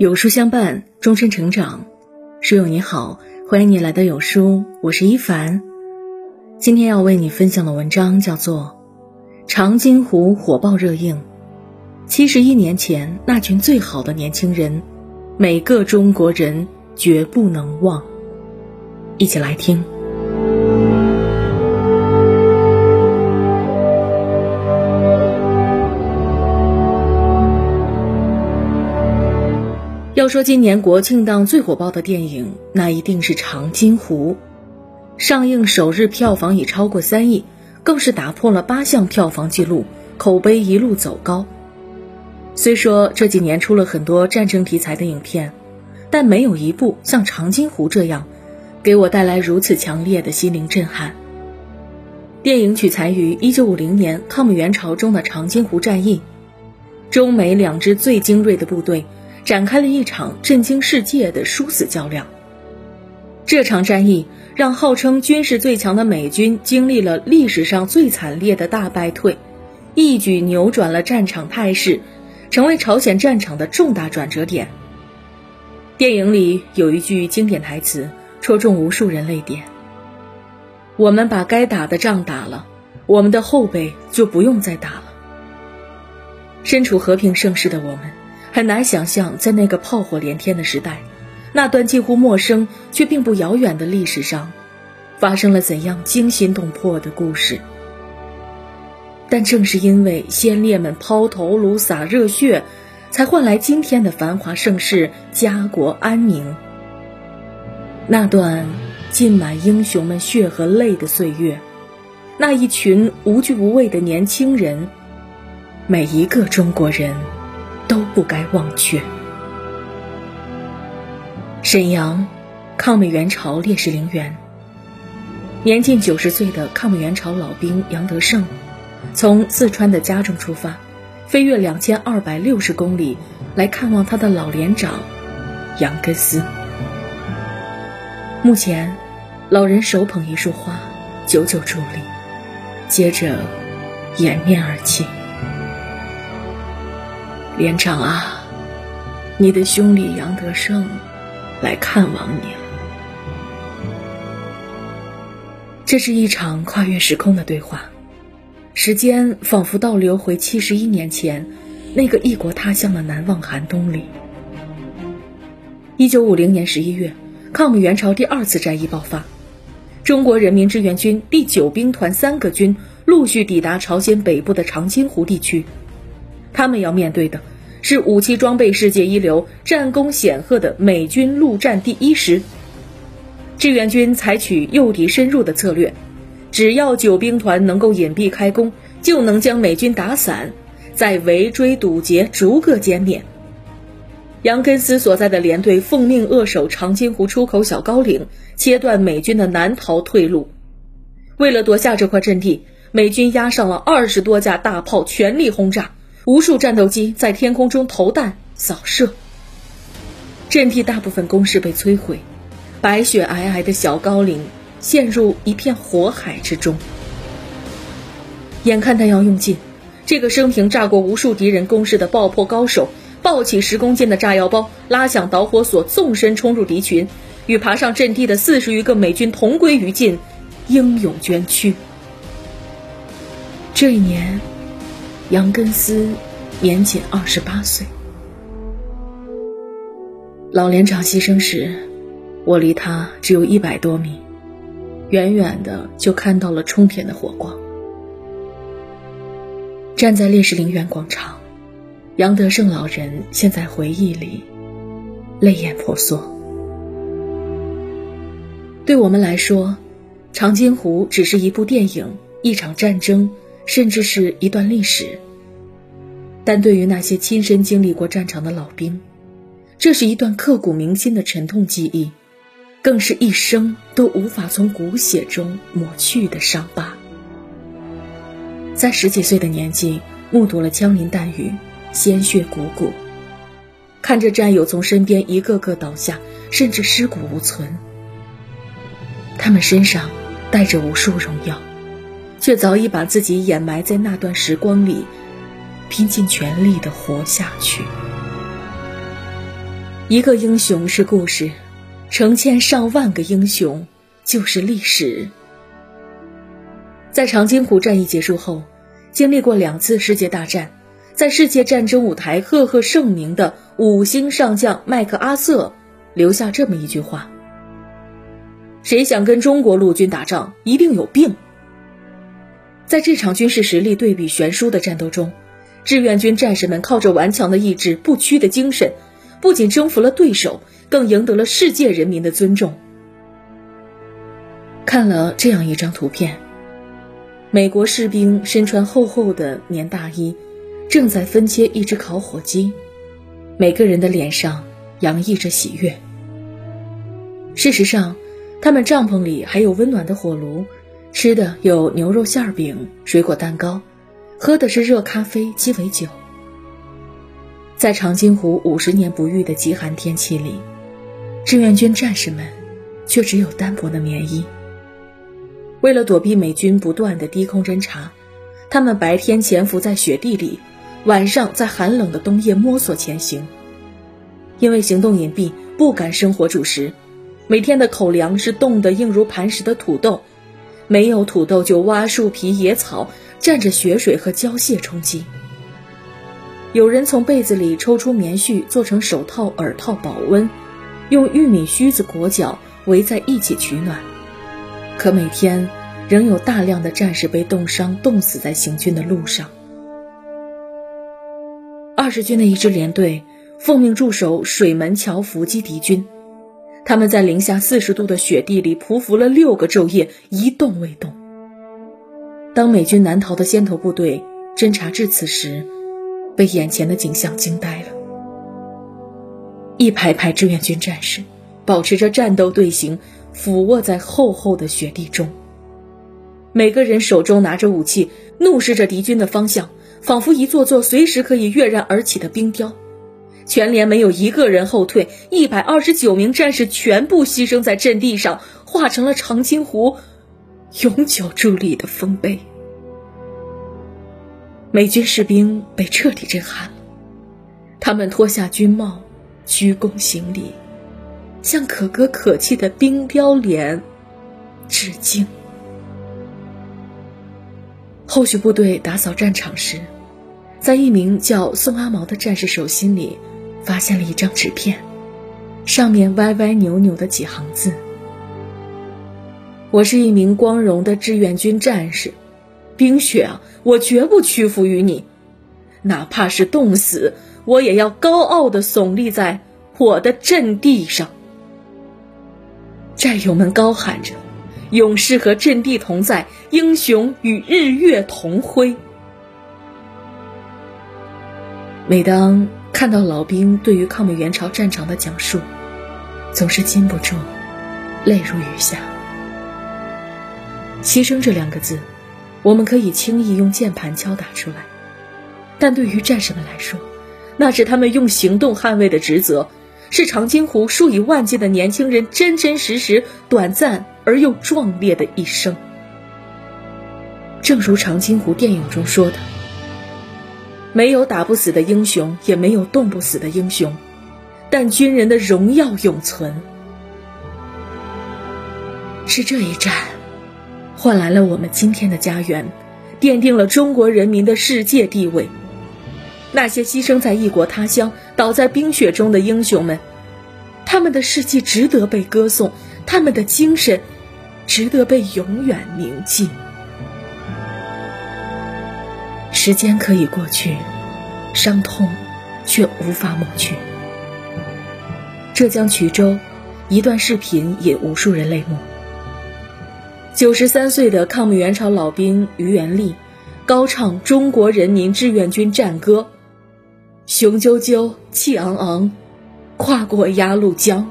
有书相伴，终身成长。书友你好，欢迎你来到有书，我是一凡。今天要为你分享的文章叫做《长津湖火爆热映》，七十一年前那群最好的年轻人，每个中国人绝不能忘。一起来听。说今年国庆档最火爆的电影，那一定是《长津湖》。上映首日票房已超过三亿，更是打破了八项票房纪录，口碑一路走高。虽说这几年出了很多战争题材的影片，但没有一部像《长津湖》这样，给我带来如此强烈的心灵震撼。电影取材于1950年抗美援朝中的长津湖战役，中美两支最精锐的部队。展开了一场震惊世界的殊死较量。这场战役让号称军事最强的美军经历了历史上最惨烈的大败退，一举扭转了战场态势，成为朝鲜战场的重大转折点。电影里有一句经典台词，戳中无数人泪点：“我们把该打的仗打了，我们的后辈就不用再打了。”身处和平盛世的我们。很难想象，在那个炮火连天的时代，那段近乎陌生却并不遥远的历史上，发生了怎样惊心动魄的故事。但正是因为先烈们抛头颅、洒热血，才换来今天的繁华盛世、家国安宁。那段浸满英雄们血和泪的岁月，那一群无惧无畏的年轻人，每一个中国人。都不该忘却。沈阳，抗美援朝烈士陵园。年近九十岁的抗美援朝老兵杨德胜，从四川的家中出发，飞越两千二百六十公里来看望他的老连长杨根思。目前，老人手捧一束花，久久伫立，接着掩面而泣。连长啊，你的兄弟杨德胜来看望你了。这是一场跨越时空的对话，时间仿佛倒流回七十一年前，那个异国他乡的难忘寒冬里。一九五零年十一月，抗美援朝第二次战役爆发，中国人民志愿军第九兵团三个军陆续抵达朝鲜北部的长津湖地区。他们要面对的是武器装备世界一流、战功显赫的美军陆战第一师。志愿军采取诱敌深入的策略，只要九兵团能够隐蔽开弓，就能将美军打散，再围追堵截，逐个歼灭。杨根思所在的连队奉命扼守长津湖出口小高岭，切断美军的南逃退路。为了夺下这块阵地，美军押上了二十多架大炮，全力轰炸。无数战斗机在天空中投弹扫射，阵地大部分工事被摧毁，白雪皑皑的小高岭陷入一片火海之中。眼看弹药用尽，这个生平炸过无数敌人工事的爆破高手，抱起十公斤的炸药包，拉响导火索，纵身冲入敌群，与爬上阵地的四十余个美军同归于尽，英勇捐躯。这一年。杨根思年仅二十八岁，老连长牺牲时，我离他只有一百多米，远远的就看到了冲天的火光。站在烈士陵园广场，杨德胜老人现在回忆里泪眼婆娑。对我们来说，长津湖只是一部电影，一场战争。甚至是一段历史，但对于那些亲身经历过战场的老兵，这是一段刻骨铭心的沉痛记忆，更是一生都无法从骨血中抹去的伤疤。在十几岁的年纪，目睹了枪林弹雨、鲜血汩汩，看着战友从身边一个个倒下，甚至尸骨无存，他们身上带着无数荣耀。却早已把自己掩埋在那段时光里，拼尽全力的活下去。一个英雄是故事，成千上万个英雄就是历史。在长津湖战役结束后，经历过两次世界大战，在世界战争舞台赫赫盛名的五星上将麦克阿瑟留下这么一句话：“谁想跟中国陆军打仗，一定有病。”在这场军事实力对比悬殊的战斗中，志愿军战士们靠着顽强的意志、不屈的精神。不仅征服了对手，更赢得了世界人民的尊重。看了这样一张图片，美国士兵身穿厚厚的棉大衣，正在分切一只烤火鸡，每个人的脸上洋溢着喜悦。事实上，他们帐篷里还有温暖的火炉，吃的有牛肉馅饼、水果蛋糕，喝的是热咖啡、鸡尾酒。在长津湖五十年不遇的极寒天气里，志愿军战士们却只有单薄的棉衣。为了躲避美军不断的低空侦察，他们白天潜伏在雪地里，晚上在寒冷的冬夜摸索前行。因为行动隐蔽，不敢生火煮食，每天的口粮是冻得硬如磐石的土豆，没有土豆就挖树皮、野草，蘸着雪水和胶屑充饥。有人从被子里抽出棉絮做成手套、耳套保温，用玉米须子裹脚围在一起取暖。可每天仍有大量的战士被冻伤、冻死在行军的路上。二十军的一支连队奉命驻守水门桥伏击敌军，他们在零下四十度的雪地里匍匐了六个昼夜，一动未动。当美军难逃的先头部队侦察至此时，被眼前的景象惊呆了。一排排志愿军战士保持着战斗队形，俯卧在厚厚的雪地中。每个人手中拿着武器，怒视着敌军的方向，仿佛一座座随时可以跃然而起的冰雕。全连没有一个人后退，一百二十九名战士全部牺牲在阵地上，化成了长津湖永久伫立的丰碑。美军士兵被彻底震撼了，他们脱下军帽，鞠躬行礼，向可歌可泣的冰雕连致敬。后续部队打扫战场时，在一名叫宋阿毛的战士手心里，发现了一张纸片，上面歪歪扭扭的几行字：“我是一名光荣的志愿军战士。”冰雪啊，我绝不屈服于你，哪怕是冻死，我也要高傲的耸立在我的阵地上。战友们高喊着：“勇士和阵地同在，英雄与日月同辉。”每当看到老兵对于抗美援朝战场的讲述，总是禁不住泪如雨下。牺牲这两个字。我们可以轻易用键盘敲打出来，但对于战士们来说，那是他们用行动捍卫的职责，是长津湖数以万计的年轻人真真实实、短暂而又壮烈的一生。正如长津湖电影中说的：“没有打不死的英雄，也没有冻不死的英雄，但军人的荣耀永存。”是这一战。换来了我们今天的家园，奠定了中国人民的世界地位。那些牺牲在异国他乡、倒在冰雪中的英雄们，他们的事迹值得被歌颂，他们的精神值得被永远铭记。时间可以过去，伤痛却无法抹去。浙江衢州，一段视频引无数人泪目。九十三岁的抗美援朝老兵于元立，高唱中国人民志愿军战歌，雄赳赳，气昂昂，跨过鸭绿江。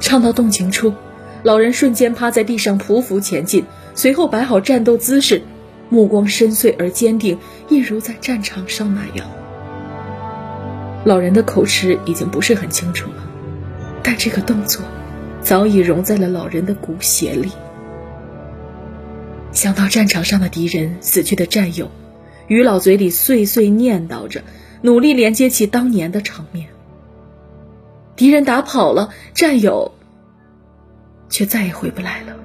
唱到动情处，老人瞬间趴在地上匍匐前进，随后摆好战斗姿势，目光深邃而坚定，一如在战场上那样。老人的口齿已经不是很清楚了，但这个动作。早已融在了老人的骨血里。想到战场上的敌人、死去的战友，于老嘴里碎碎念叨着，努力连接起当年的场面。敌人打跑了，战友却再也回不来了。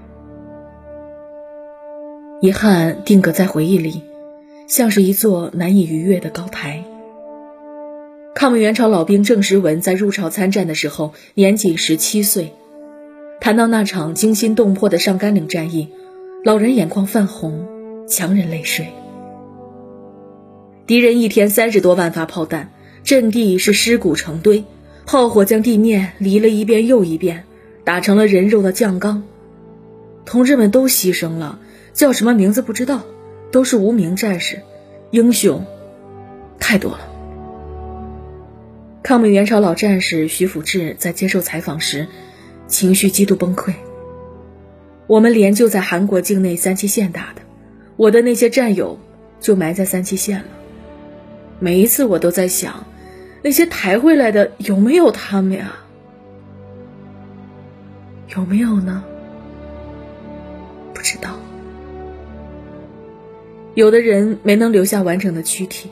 遗憾定格在回忆里，像是一座难以逾越的高台。抗美援朝老兵郑时文在入朝参战的时候年仅十七岁，谈到那场惊心动魄的上甘岭战役，老人眼眶泛红，强忍泪水。敌人一天三十多万发炮弹，阵地是尸骨成堆，炮火将地面犁了一遍又一遍，打成了人肉的酱缸。同志们都牺牲了，叫什么名字不知道，都是无名战士，英雄太多了。抗美援朝老战士徐福志在接受采访时，情绪极度崩溃。我们连就在韩国境内三七线打的，我的那些战友就埋在三七线了。每一次我都在想，那些抬回来的有没有他们呀？有没有呢？不知道。有的人没能留下完整的躯体。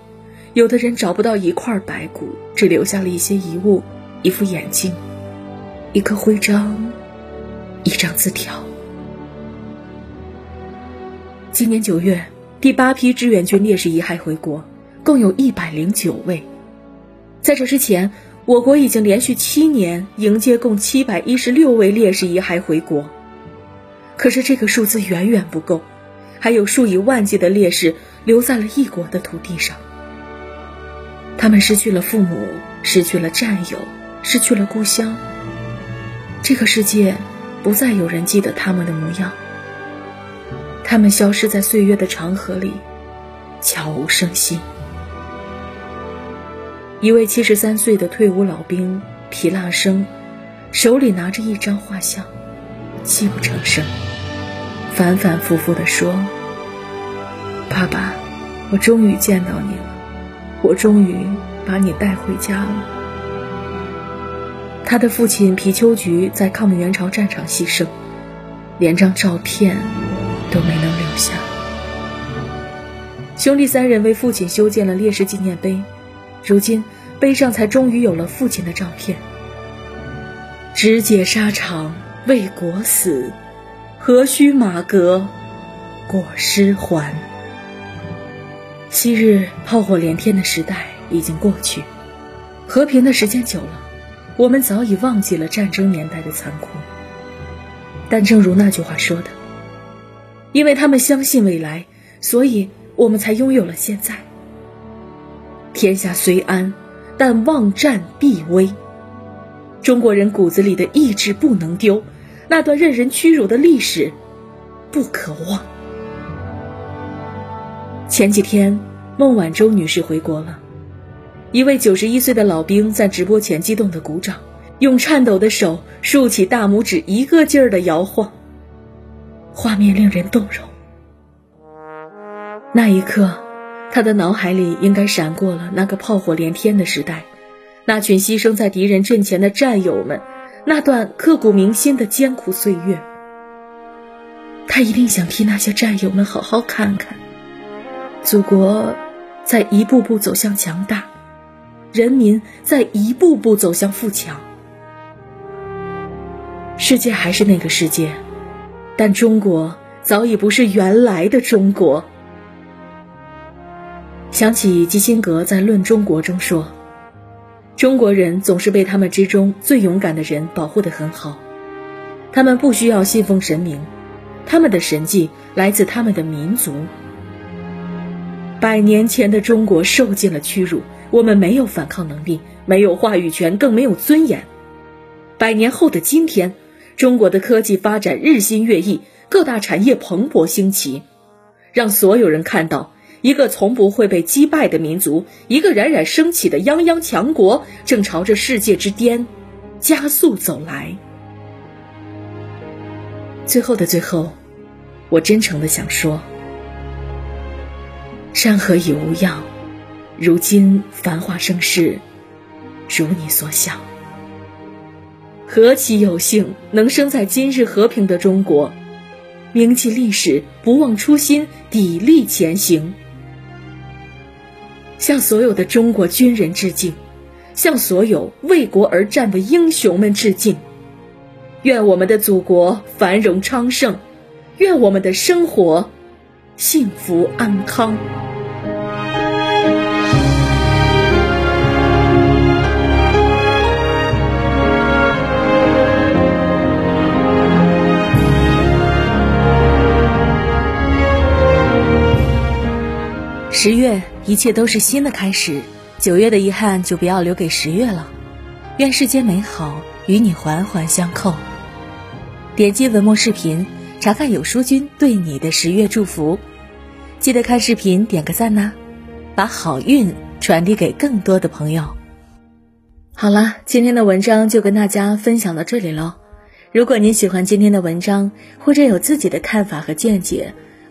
有的人找不到一块白骨，只留下了一些遗物：一副眼镜，一颗徽章，一张字条。今年九月，第八批志愿军烈士遗骸回国，共有一百零九位。在这之前，我国已经连续七年迎接共七百一十六位烈士遗骸回国。可是这个数字远远不够，还有数以万计的烈士留在了异国的土地上。他们失去了父母，失去了战友，失去了故乡。这个世界不再有人记得他们的模样。他们消失在岁月的长河里，悄无声息。一位七十三岁的退伍老兵皮腊生，手里拿着一张画像，泣不成声，反反复复地说：“爸爸，我终于见到你了。”我终于把你带回家了。他的父亲皮秋菊在抗美援朝战场牺牲，连张照片都没能留下。兄弟三人为父亲修建了烈士纪念碑，如今碑上才终于有了父亲的照片。直解沙场为国死，何须马革裹尸还。昔日炮火连天的时代已经过去，和平的时间久了，我们早已忘记了战争年代的残酷。但正如那句话说的：“因为他们相信未来，所以我们才拥有了现在。”天下虽安，但忘战必危。中国人骨子里的意志不能丢，那段任人屈辱的历史不可忘。前几天，孟晚舟女士回国了。一位九十一岁的老兵在直播前激动的鼓掌，用颤抖的手竖起大拇指，一个劲儿的摇晃。画面令人动容。那一刻，他的脑海里应该闪过了那个炮火连天的时代，那群牺牲在敌人阵前的战友们，那段刻骨铭心的艰苦岁月。他一定想替那些战友们好好看看。祖国在一步步走向强大，人民在一步步走向富强。世界还是那个世界，但中国早已不是原来的中国。想起基辛格在《论中国》中说：“中国人总是被他们之中最勇敢的人保护得很好，他们不需要信奉神明，他们的神迹来自他们的民族。”百年前的中国受尽了屈辱，我们没有反抗能力，没有话语权，更没有尊严。百年后的今天，中国的科技发展日新月异，各大产业蓬勃兴起，让所有人看到一个从不会被击败的民族，一个冉冉升起的泱泱强国，正朝着世界之巅加速走来。最后的最后，我真诚的想说。山河已无恙，如今繁华盛世，如你所想。何其有幸能生在今日和平的中国，铭记历史，不忘初心，砥砺前行。向所有的中国军人致敬，向所有为国而战的英雄们致敬。愿我们的祖国繁荣昌盛，愿我们的生活幸福安康。十月，一切都是新的开始。九月的遗憾就不要留给十月了。愿世间美好与你环环相扣。点击文末视频，查看有书君对你的十月祝福。记得看视频点个赞呐，把好运传递给更多的朋友。好了，今天的文章就跟大家分享到这里喽。如果您喜欢今天的文章，或者有自己的看法和见解，